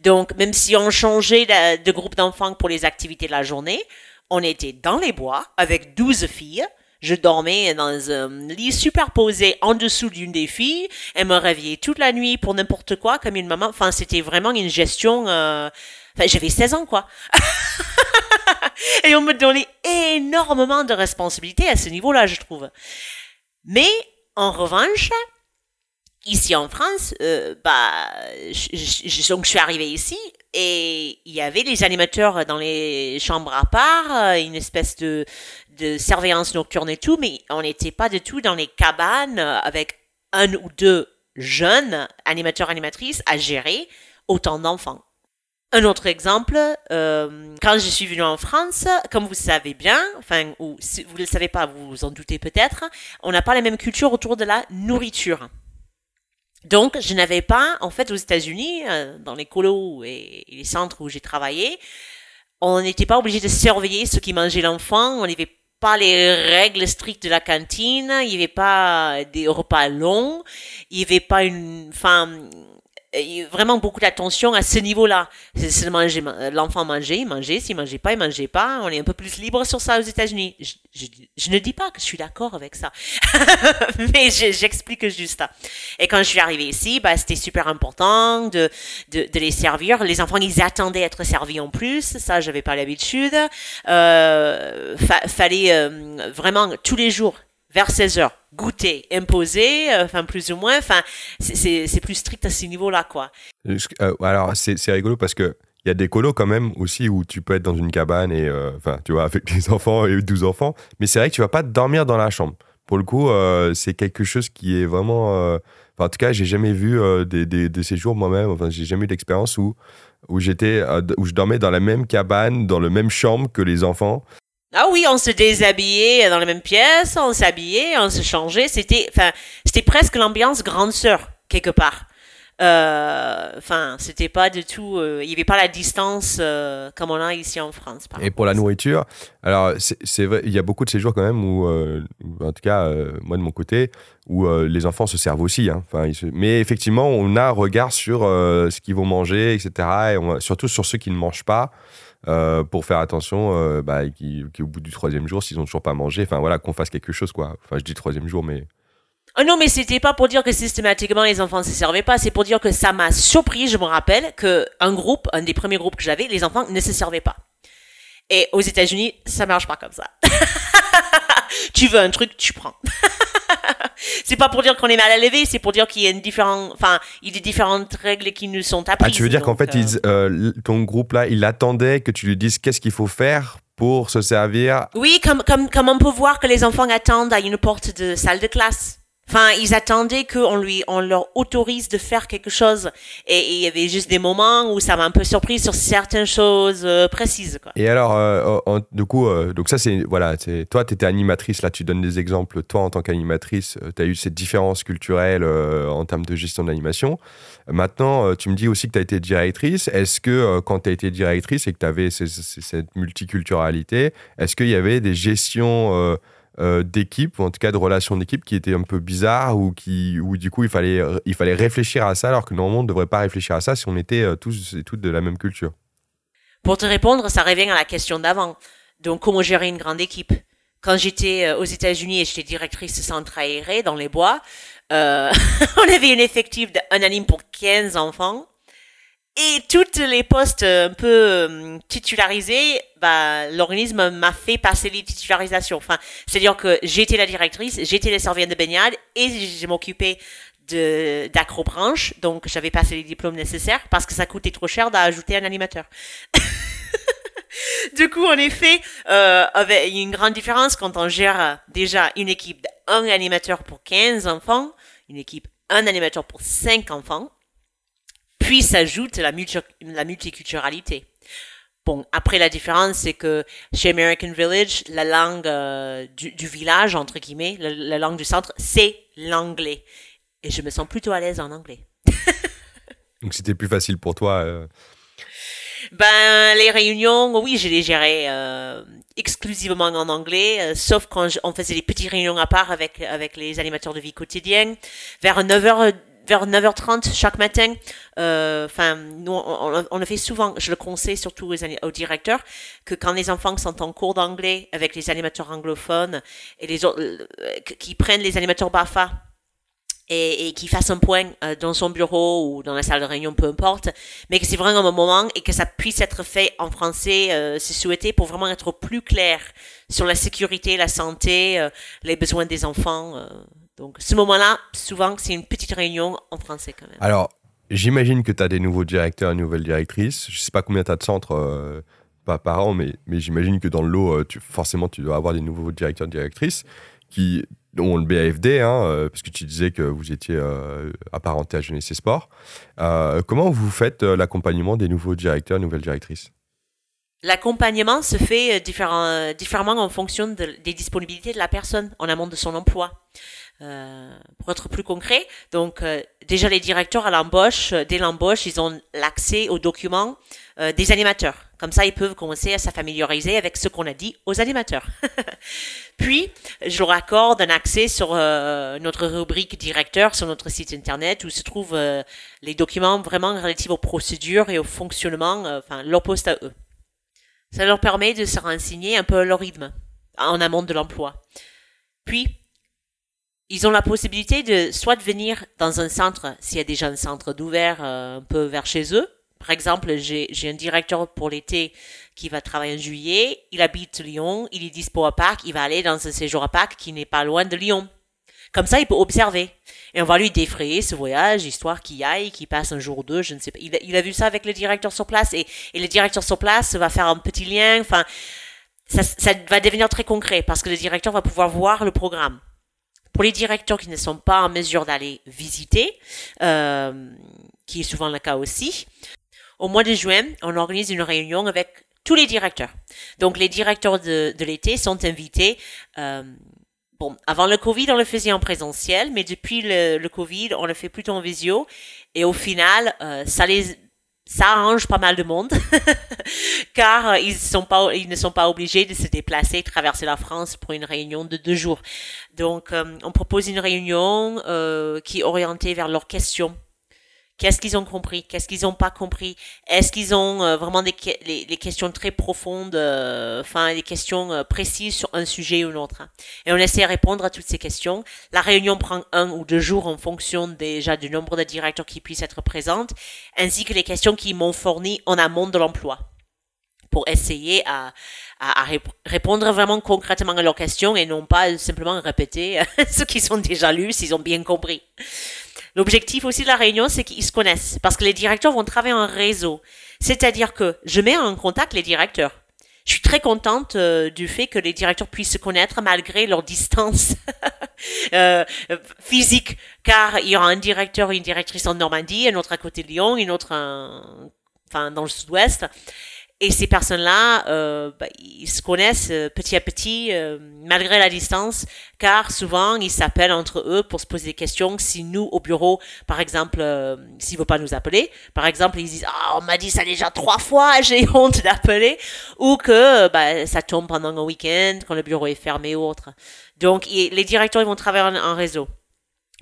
S2: Donc, même si on changeait de, groupe d'enfants pour les activités de la journée, on était dans les bois avec 12 filles. Je dormais dans un lit superposé en dessous d'une des filles. Elle me réveillait toute la nuit pour n'importe quoi, comme une maman. Enfin, c'était vraiment une gestion... euh, Enfin, j'avais 16 ans, quoi. [laughs] Et on me donnait énormément de responsabilités à ce niveau-là, je trouve. Mais, en revanche, ici en France, euh, bah, je, donc je suis arrivée ici et il y avait les animateurs dans les chambres à part, euh, une espèce de, surveillance nocturne et tout, mais on n'était pas du tout dans les cabanes avec un ou deux jeunes animateurs animatrices à gérer autant d'enfants. Un autre exemple, euh, quand je suis venue en France, comme vous savez bien, enfin, ou si vous ne le savez pas, vous vous en doutez peut-être, on n'a pas la même culture autour de la nourriture. Donc, je n'avais pas, en fait, aux États-Unis, euh, dans les colos et, les centres où j'ai travaillé, on n'était pas obligé de surveiller ce qui mangeait l'enfant, on n'avait pas les règles strictes de la cantine, il n'y avait pas des repas longs, il n'y avait pas une, enfin, vraiment beaucoup d'attention à ce niveau-là. C'est manger, l'enfant mangeait, il mangeait, s'il mangeait pas, il mangeait pas. On est un peu plus libre sur ça aux États-Unis. Je, je, je ne dis pas que je suis d'accord avec ça, [laughs] mais je- j'explique juste ça. Et quand je suis arrivée ici, bah, c'était super important de, de, les servir. Les enfants, ils attendaient être servis en plus. Ça, j'avais pas l'habitude. Euh, fa- fallait euh, vraiment tous les jours vers 16 heures goûter, imposer, euh, enfin plus ou moins. Enfin, c'est- plus strict à ce niveau-là, quoi.
S3: Euh, Alors, c'est rigolo parce que il y a des colos quand même aussi où tu peux être dans une cabane et euh, enfin tu vois avec [laughs] des enfants et 12 enfants mais c'est vrai que tu vas pas dormir dans la chambre pour le coup c'est quelque chose qui est vraiment en tout cas j'ai jamais vu des, des, des, séjours moi-même enfin j'ai jamais eu d'expérience où où j'étais où je dormais dans la même cabane dans la même chambre que les enfants
S2: ah oui, on se déshabillait dans la même pièce, on s'habillait, on se changeait. C'était, enfin, c'était presque l'ambiance grande sœur quelque part. Euh, enfin, c'était pas du tout. Euh, il n'y avait pas la distance euh, comme on a ici en France.
S3: Et pour la nourriture, alors c'est vrai, il y a beaucoup de séjours quand même où, en tout cas, moi de mon côté, où les enfants se servent aussi. Hein. Mais effectivement, on a un regard sur ce qu'ils vont manger, etc. Et surtout sur ceux qui ne mangent pas. Pour faire attention bah, qu'au bout du troisième jour, s'ils n'ont toujours pas mangé, enfin voilà, qu'on fasse quelque chose quoi. Enfin, je dis troisième jour, mais
S2: Oh non, mais c'était pas pour dire que systématiquement les enfants ne se servaient pas, c'est pour dire que ça m'a surpris, je me rappelle, que un groupe, un des premiers groupes que j'avais, les enfants ne se servaient pas. Et aux États-Unis, ça marche pas comme ça. [laughs] tu veux un truc, tu prends. [laughs] [laughs] c'est pas pour dire qu'on est mal élevé, c'est pour dire qu'il y a une différente, enfin, il y a différentes règles qui nous sont apprises.
S3: Ah, tu veux dire qu'en fait, euh, euh, ton groupe là, il attendait que tu lui dises qu'est-ce qu'il faut faire pour se servir.
S2: Oui, comme, comme, comme on peut voir que les enfants attendent à une porte de salle de classe. Enfin, ils attendaient qu'on lui, on leur autorise de faire quelque chose. Et, il y avait juste des moments où ça m'a un peu surpris sur certaines choses euh, précises.
S3: Et alors, euh, du coup, euh, donc ça, c'est, voilà, c'est, toi, tu étais animatrice, là, tu donnes des exemples. Toi, en tant qu'animatrice, tu as eu cette différence culturelle en termes de gestion d'animation. Maintenant, tu me dis aussi que tu as été directrice. Est-ce que quand tu as été directrice et que tu avais cette multiculturalité, est-ce qu'il y avait des gestions euh, d'équipe, ou en tout cas de relations d'équipe, qui étaient un peu bizarres, ou qui, où du coup il fallait, il fallait réfléchir à ça, alors que normalement on ne devrait pas réfléchir à ça si on était euh, tous et toutes de la même culture.
S2: Pour te répondre, ça revient à la question d'avant. Donc, comment gérer une grande équipe? Quand j'étais euh, aux États-Unis et j'étais directrice centre aéré dans les bois, [laughs] on avait un effectif d'un anime pour 15 enfants. Et toutes les postes un peu euh, titularisés, bah, l'organisme m'a fait passer les titularisations. Enfin, c'est-à-dire que j'étais la directrice, j'étais la serviette de baignade et je m'occupais de d'acrobranche, donc j'avais passé les diplômes nécessaires parce que ça coûtait trop cher d'ajouter un animateur. [laughs] du coup, en effet, euh, avait une grande différence quand on gère déjà une équipe d'un animateur pour 15 enfants, une équipe un animateur pour 5 enfants puis s'ajoute la, la multiculturalité. Bon, après la différence, c'est que chez American Village, la langue euh, du, village, entre guillemets, la, langue du centre, c'est l'anglais. Et je me sens plutôt à l'aise en anglais. [laughs]
S3: Donc c'était plus facile pour toi euh...
S2: Ben, les réunions, oui, je les gérais euh, exclusivement en anglais, euh, sauf quand on faisait des petites réunions à part avec, avec les animateurs de vie quotidienne. Vers 9h vers 9h30 chaque matin. Euh, enfin, nous, on, on, le fait souvent. Je le conseille surtout aux, aux, directeurs que quand les enfants sont en cours d'anglais avec les animateurs anglophones et les autres, euh, qui prennent les animateurs BAFA et, et qui fassent un point euh, dans son bureau ou dans la salle de réunion, peu importe, mais que c'est vraiment un moment et que ça puisse être fait en français, euh, c'est souhaité pour vraiment être plus clair sur la sécurité, la santé, les besoins des enfants. Donc, ce moment-là, souvent, c'est une petite réunion en français quand même.
S3: Alors, j'imagine que tu as des nouveaux directeurs, une nouvelle directrice. Je sais pas combien tu as de centres euh, pas par an, mais, mais j'imagine que dans le lot, euh, tu, forcément, tu dois avoir des nouveaux directeurs, directrices qui ont le BAFD, hein, euh, parce que tu disais que vous étiez apparenté à Jeunesse et Sport. comment vous faites l'accompagnement des nouveaux directeurs, nouvelles directrices?
S2: L'accompagnement se fait différemment en fonction des disponibilités de la personne en amont de son emploi. Euh, pour être plus concret, donc euh, déjà les directeurs à l'embauche, euh, dès l'embauche, ils ont l'accès aux documents des animateurs. Comme ça, ils peuvent commencer à s'améliorer avec ce qu'on a dit aux animateurs. [laughs] Puis, je leur accorde un accès sur notre rubrique directeur sur notre site internet où se trouvent les documents vraiment relatifs aux procédures et au fonctionnement, enfin leur poste à eux. Ça leur permet de se renseigner un peu à leur rythme en amont de l'emploi. Puis, ils ont la possibilité de soit de venir dans un centre, s'il y a déjà un centre d'ouvert euh, un peu vers chez eux. Par exemple, j'ai un directeur pour l'été qui va travailler en juillet, il habite Lyon, il est dispo à Pâques, il va aller dans un séjour à Pâques qui n'est pas loin de Lyon. Comme ça, il peut observer. Et on va lui défrayer ce voyage, histoire qu'il aille, qu'il passe un jour ou deux, je ne sais pas. Il a, vu ça avec le directeur sur place et, et le directeur sur place va faire un petit lien. Enfin, ça va devenir très concret parce que le directeur va pouvoir voir le programme. Pour les directeurs qui ne sont pas en mesure d'aller visiter, euh, qui est souvent le cas aussi, au mois de juin, on organise une réunion avec tous les directeurs. Donc les directeurs de, l'été sont invités. Euh, bon, avant le Covid, on le faisait en présentiel, mais depuis le, le Covid, on le fait plutôt en visio. Et au final, euh, ça les ça arrange pas mal de monde, [laughs] car euh, ils, ne sont pas obligés de se déplacer, traverser la France pour une réunion de deux jours. Donc, euh, on propose une réunion euh, qui est orientée vers leurs questions Qu'est-ce qu'ils ont compris? Qu'est-ce qu'ils n'ont pas compris? Est-ce qu'ils ont euh, vraiment des questions très profondes, euh, enfin des questions euh, précises sur un sujet ou un autre Et on essaie de répondre à toutes ces questions. La réunion prend un ou deux jours en fonction déjà du nombre de directeurs qui puissent être présents, ainsi que les questions qui m'ont fourni en amont de l'emploi pour essayer à, à, à, répondre vraiment concrètement à leurs questions et non pas simplement répéter [laughs] ce qu'ils ont déjà lu s'ils ont bien compris. L'objectif aussi de la réunion, c'est qu'ils se connaissent, parce que les directeurs vont travailler en réseau. C'est-à-dire que je mets en contact les directeurs. Je suis très contente euh, du fait que les directeurs puissent se connaître malgré leur distance [laughs] euh, physique, car il y aura un directeur et une directrice en Normandie, un autre à côté de Lyon, une autre enfin dans le sud-ouest. Et ces personnes-là, euh, bah, ils se connaissent euh, petit à petit, euh, malgré la distance, car souvent, ils s'appellent entre eux pour se poser des questions. Si nous, au bureau, par exemple, euh, s'ils ne veulent pas nous appeler, par exemple, ils disent « Ah, on m'a dit ça déjà trois fois, [laughs] j'ai honte d'appeler », ou que bah, ça tombe pendant un week-end, quand le bureau est fermé ou autre. Donc, les directeurs, ils vont travailler en, en réseau.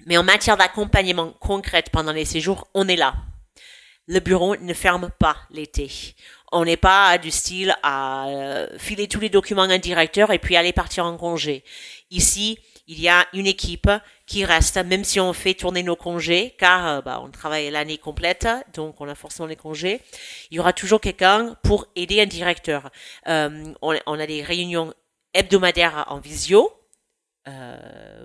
S2: Mais en matière d'accompagnement concret pendant les séjours, on est là. Le bureau ne ferme pas l'été. On n'est pas du style à euh, filer tous les documents à un directeur et puis aller partir en congé. Ici, il y a une équipe qui reste, même si on fait tourner nos congés, car euh, bah, on travaille l'année complète, donc on a forcément les congés. Il y aura toujours quelqu'un pour aider un directeur. Euh, on, a des réunions hebdomadaires en visio.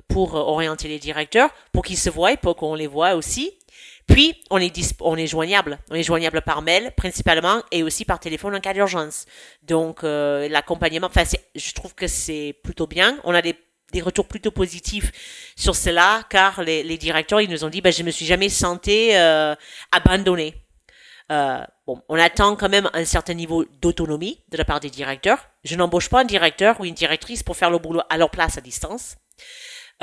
S2: Pour orienter les directeurs, pour qu'ils se voient, pour qu'on les voit aussi. Puis, on est, on est joignable. On est joignable par mail, principalement, et aussi par téléphone en cas d'urgence. Donc, euh, l'accompagnement, enfin, je trouve que c'est plutôt bien. On a des, des retours plutôt positifs sur cela, car les, directeurs, ils nous ont dit, ben, je me suis jamais senti euh, abandonné. Euh, bon, on attend quand même un certain niveau d'autonomie de la part des directeurs. Je n'embauche pas un directeur ou une directrice pour faire le boulot à leur place à distance.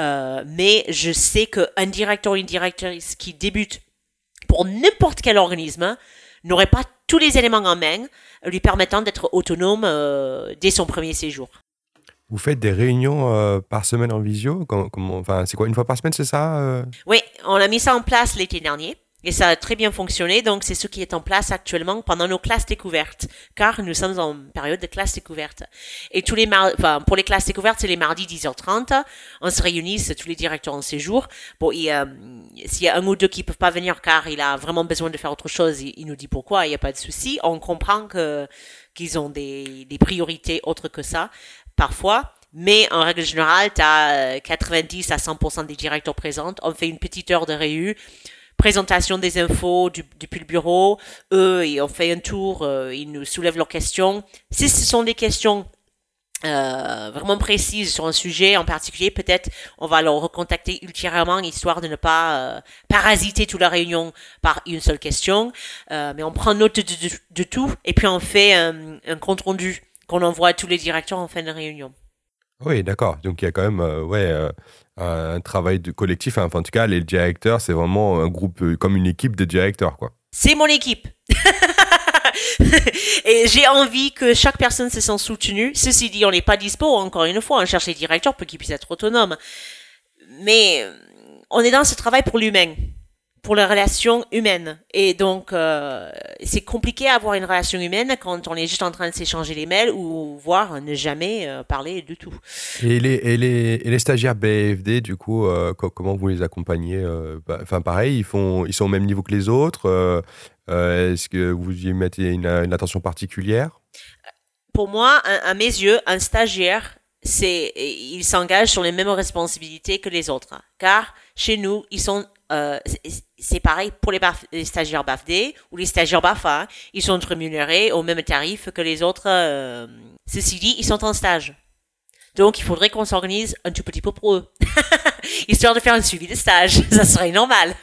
S2: Euh, mais je sais qu'un directeur ou une directrice qui débute pour n'importe quel organisme n'aurait pas tous les éléments en main lui permettant d'être autonome euh, dès son premier séjour.
S3: Vous faites des réunions euh, par semaine en visio? Enfin, C'est quoi, une fois par semaine, c'est ça euh?
S2: Oui, on a mis ça en place l'été dernier. Et ça a très bien fonctionné, donc c'est ce qui est en place actuellement pendant nos classes découvertes, car nous sommes en période de classe découverte. Et tous les enfin, pour les classes découvertes, c'est les mardis 10h30, on se réunit, tous les directeurs en séjour. Bon, s'il y a un ou deux qui peuvent pas venir car il a vraiment besoin de faire autre chose, il, nous dit pourquoi, il n'y a pas de souci. On comprend qu'ils ont des, des priorités autres que ça, parfois. Mais en règle générale, tu as 90 à 100% des directeurs présents. On fait une petite heure de réu présentation des infos du, depuis le bureau. Eux, ils ont fait un tour, euh, ils nous soulèvent leurs questions. Si ce sont des questions euh, vraiment précises sur un sujet en particulier, peut-être on va leur recontacter ultérieurement, histoire de ne pas euh, parasiter toute la réunion par une seule question. Euh, mais on prend note de, de, de, tout et puis on fait un, un compte rendu qu'on envoie à tous les directeurs en fin de réunion.
S3: Oui, d'accord. Donc il y a quand même, euh, ouais un travail de collectif. Enfin, en tout cas, les directeurs, c'est vraiment un groupe, euh, comme une équipe de directeurs, quoi.
S2: C'est mon équipe. [laughs] et j'ai envie que chaque personne se sente soutenue. Ceci dit, on n'est pas dispo, encore une fois, on cherche les directeurs pour qu'ils puissent être autonomes. Mais on est dans ce travail pour l'humain pour la relation humaine. Et donc, euh, c'est compliqué à avoir une relation humaine quand on est juste en train de s'échanger les mails ou voire ne jamais euh, parler du tout.
S3: Et les, et les, et les stagiaires BFD, du coup, euh, comment vous les accompagnez bah, Enfin, pareil, ils, font, ils sont au même niveau que les autres Est-ce que vous y mettez une, une attention particulière?
S2: Pour moi, à, à mes yeux, un stagiaire c'est ils s'engagent sur les mêmes responsabilités que les autres. Car chez nous, ils sont euh, c'est pareil pour les, stagiaires BAFD ou les stagiaires BAFA. Ils sont rémunérés au même tarif que les autres. Euh, ceci dit, ils sont en stage. Donc, il faudrait qu'on s'organise un tout petit peu pour eux. [laughs] Histoire de faire un suivi de stage. [laughs] Ça serait normal.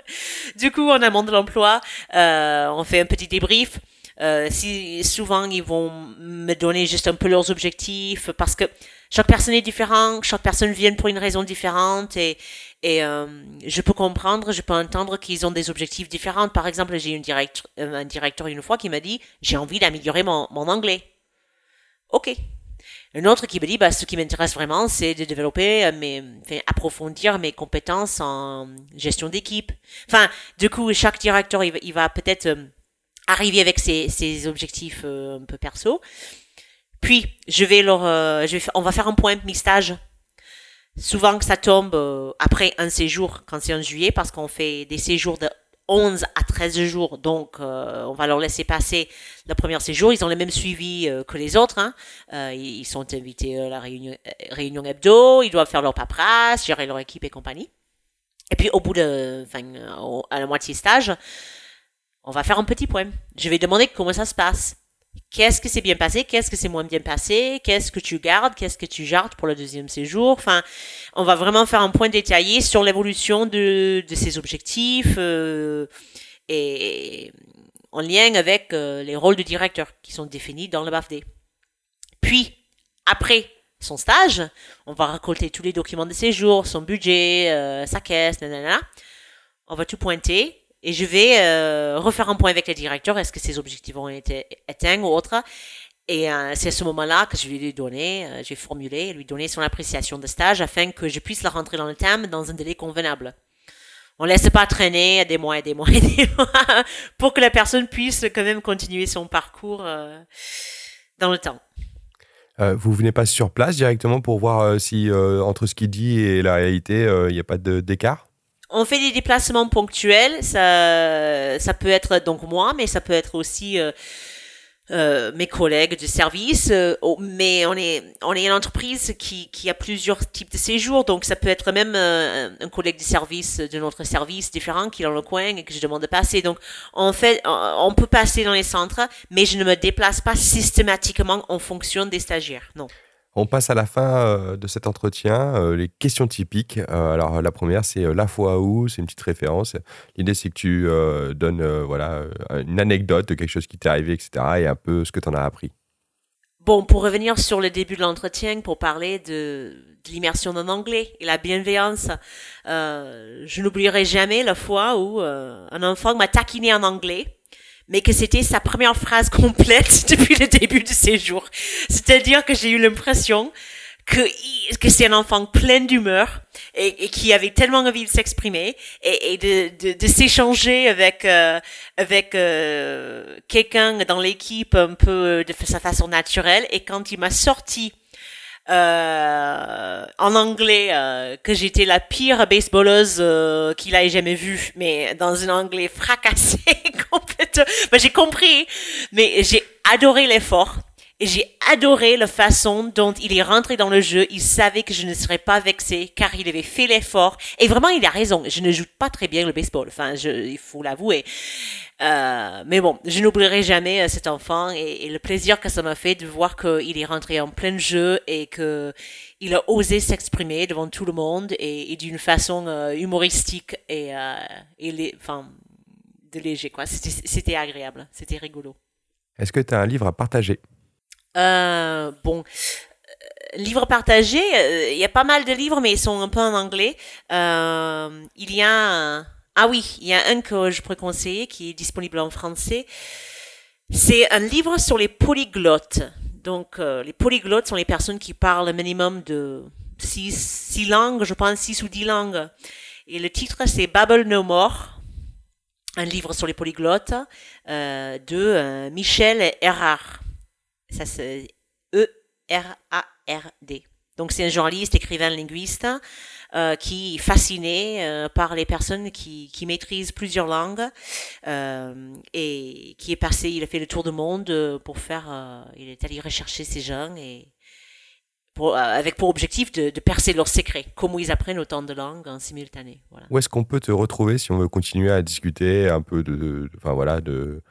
S2: [laughs] du coup, en amont de l'emploi, euh, on fait un petit débrief. Euh, si souvent ils vont me donner juste un peu leurs objectifs parce que chaque personne est différente, chaque personne vient pour une raison différente et et euh, je peux comprendre, je peux entendre qu'ils ont des objectifs différents. Par exemple, j'ai une direct, un directeur une fois qui m'a dit j'ai envie d'améliorer mon, anglais. Ok, un autre qui me dit, bah, ce qui m'intéresse vraiment, c'est de développer euh, mes, enfin, approfondir mes compétences en gestion d'équipe. Enfin, du coup, chaque directeur, il, va, peut-être euh, arriver avec ses, objectifs euh, un peu perso. Puis, je vais leur, on va faire un point mi-stage. Souvent que ça tombe après un séjour, quand c'est en juillet, parce qu'on fait des séjours de 11 à 13 jours, donc euh, on va leur laisser passer le premier séjour. Ils ont le même suivi euh, que les autres. Hein. Euh, ils sont invités à la réunion, réunion hebdo, ils doivent faire leur paperasse, gérer leur équipe et compagnie. Et puis au bout de, enfin, à la moitié stage, on va faire un petit point. Je vais demander comment ça se passe. Qu'est-ce que c'est bien passé? Qu'est-ce que c'est moins bien passé? Qu'est-ce que tu gardes? Qu'est-ce que tu jardes pour le deuxième séjour? Enfin, on va vraiment faire un point détaillé sur l'évolution de, de ces objectifs euh, et en lien avec euh, les rôles de directeur qui sont définis dans le BAFD. Puis, après son stage, on va récolter tous les documents de séjour, son budget, euh, sa caisse, nanana. On va tout pointer et je vais euh, refaire un point avec les directeurs. Est-ce que ces objectifs ont été atteints ou autres Et euh, c'est à ce moment-là que je vais lui donner, euh, je vais formuler, lui donner son appréciation de stage afin que je puisse la rentrer dans le thème dans un délai convenable. On laisse pas traîner des mois et des mois et des [laughs] mois pour que la personne puisse quand même continuer son parcours dans le temps.
S3: Euh, vous venez pas sur place directement pour voir si entre ce qu'il dit et la réalité, il n'y a pas d'écart?
S2: On fait des déplacements ponctuels. Ça, ça peut être donc moi, mais ça peut être aussi euh, euh, mes collègues de service. Euh, mais on est, on est une entreprise qui, qui a plusieurs types de séjours. Donc ça peut être même un collègue de service de notre service différent qui est dans le coin et que je demande de passer. Donc en fait, on peut passer dans les centres, mais je ne me déplace pas systématiquement en fonction des stagiaires. Non.
S3: On passe à la fin euh, de cet entretien, euh, les questions typiques. Euh, alors la première, c'est la fois où, c'est une petite référence. L'idée, c'est que tu donnes voilà, une anecdote de quelque chose qui t'est arrivé, etc. et un peu ce que tu en as appris.
S2: Bon, pour revenir sur le début de l'entretien, pour parler de, l'immersion en anglais et la bienveillance, je n'oublierai jamais la fois où un enfant m'a taquiné en anglais mais que c'était sa première phrase complète [laughs] depuis le début du séjour. C'est-à-dire que j'ai eu l'impression que, que c'est un enfant plein d'humeur et, qui avait tellement envie de s'exprimer et, de, de, de s'échanger avec euh, avec euh, quelqu'un dans l'équipe un peu de sa façon naturelle et quand il m'a sorti euh, en anglais euh, que j'étais la pire baseballeuse euh, qu'il ait jamais vue, mais dans un anglais fracassé [laughs] complètement. Ben, j'ai compris, mais j'ai adoré l'effort. Et j'ai adoré la façon dont il est rentré dans le jeu. Il savait que je ne serais pas vexée car il avait fait l'effort. Et vraiment, il a raison. Je ne joue pas très bien le baseball. Enfin, il faut l'avouer. Euh, mais bon, je n'oublierai jamais euh, cet enfant et, le plaisir que ça m'a fait de voir qu'il est rentré en plein jeu et que il a osé s'exprimer devant tout le monde et, d'une façon euh, humoristique et, et les, de léger. C'était agréable, c'était rigolo.
S3: Est-ce que tu as un livre à partager?
S2: Euh, bon, euh, livres partagés, euh, il y a pas mal de livres, mais ils sont un peu en anglais. Euh, il y a ah oui, il y a un que je pourrais conseiller qui est disponible en français. C'est un livre sur les polyglottes. Donc, les polyglottes sont les personnes qui parlent un minimum de six, six langues, je pense six ou dix langues. Et le titre, c'est Babble No More, un livre sur les polyglottes de Michel Erard. Ça c'est E-R-A-R-D. Donc c'est un journaliste, écrivain, linguiste euh, qui est fasciné euh, par les personnes qui, qui maîtrisent plusieurs langues euh, et qui est passé, il a fait le tour du monde pour faire, il est allé rechercher ces gens et pour, avec pour objectif de, de, percer leurs secrets, comment ils apprennent autant de langues en simultané. Voilà.
S3: Où est-ce qu'on peut te retrouver si on veut continuer à discuter un peu de, enfin voilà, de,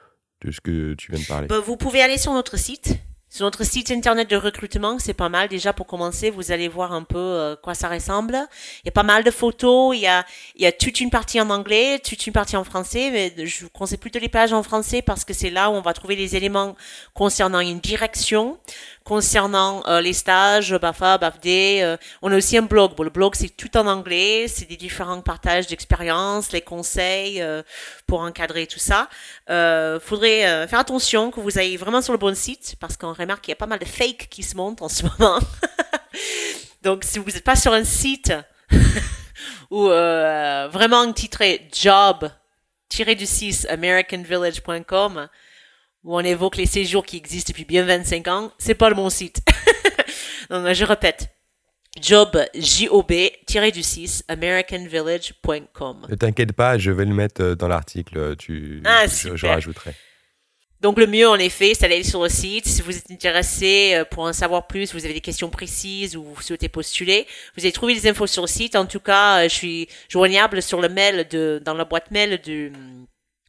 S3: de ce que tu viens de parler?
S2: Bah, Vous pouvez aller sur notre site sur notre site internet de recrutement, c'est pas mal déjà pour commencer. Vous allez voir un peu euh, quoi ça ressemble. Il y a pas mal de photos. Il y a, il y a toute une partie en anglais, toute une partie en français. Mais je vous conseille plutôt les pages en français parce que c'est là où on va trouver les éléments concernant une direction, concernant euh, les stages, BAFA, BAFD. Euh, on a aussi un blog. Bon, le blog, c'est tout en anglais. C'est des différents partages d'expériences, les conseils euh, pour encadrer tout ça. Euh, faudrait faire attention que vous ayez vraiment sur le bon site parce qu'on remarque qu'il y a pas mal de fakes qui se montent en ce [laughs] moment. Donc, si vous n'êtes pas sur un site [laughs] ou vraiment titré job du 6 americanvillage.com où on évoque les séjours qui existent depuis bien 25 ans, c'est pas le bon site. [laughs] Donc, je répète. Job, J-O-B-du-6, americanvillage.com.
S3: Ne t'inquiète pas, je vais le mettre euh, dans l'article, tu,
S2: ah,
S3: je, je, rajouterai.
S2: Donc le mieux en effet, c'est d'aller sur le site. Si vous êtes intéressé euh, pour en savoir plus, vous avez des questions précises ou vous souhaitez postuler, vous allez trouver des infos sur le site. En tout cas, euh, je suis joignable sur le mail de dans la boîte mail du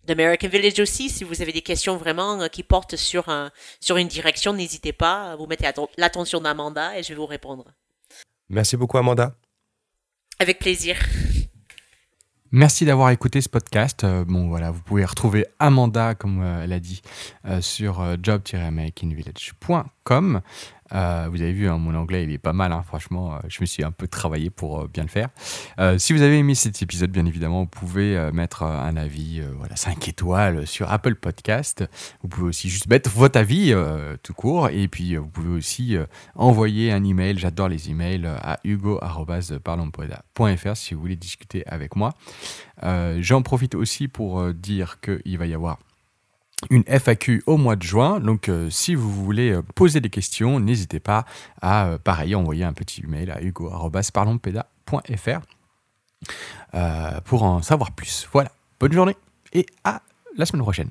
S2: d'American Village aussi, si vous avez des questions vraiment euh, qui portent sur, un, sur une direction, n'hésitez pas, vous mettez l'attention d'Amanda et je vais vous répondre.
S3: Merci beaucoup Amanda.
S2: Avec plaisir.
S1: Merci d'avoir écouté ce podcast. Euh, bon voilà, vous pouvez retrouver Amanda, comme euh, elle a dit, sur job-americanvillage.com. Euh, vous avez vu, hein, mon anglais, il est pas mal, hein, franchement. Euh, je me suis un peu travaillé pour euh, bien le faire. si vous avez aimé cet épisode, bien évidemment, vous pouvez mettre un avis, voilà, 5 étoiles sur Apple Podcast. Vous pouvez aussi juste mettre votre avis tout court. Et puis, vous pouvez aussi envoyer un email. J'adore les emails à hugo.parlonspoeda.fr si vous voulez discuter avec moi. J'en profite aussi pour dire qu'il va y avoir une FAQ au mois de juin. Donc, euh, si vous voulez euh, poser des questions, n'hésitez pas à, euh, pareil, envoyer un petit email à hugo.parlonspeda.fr pour en savoir plus. Voilà, bonne journée et à la semaine prochaine.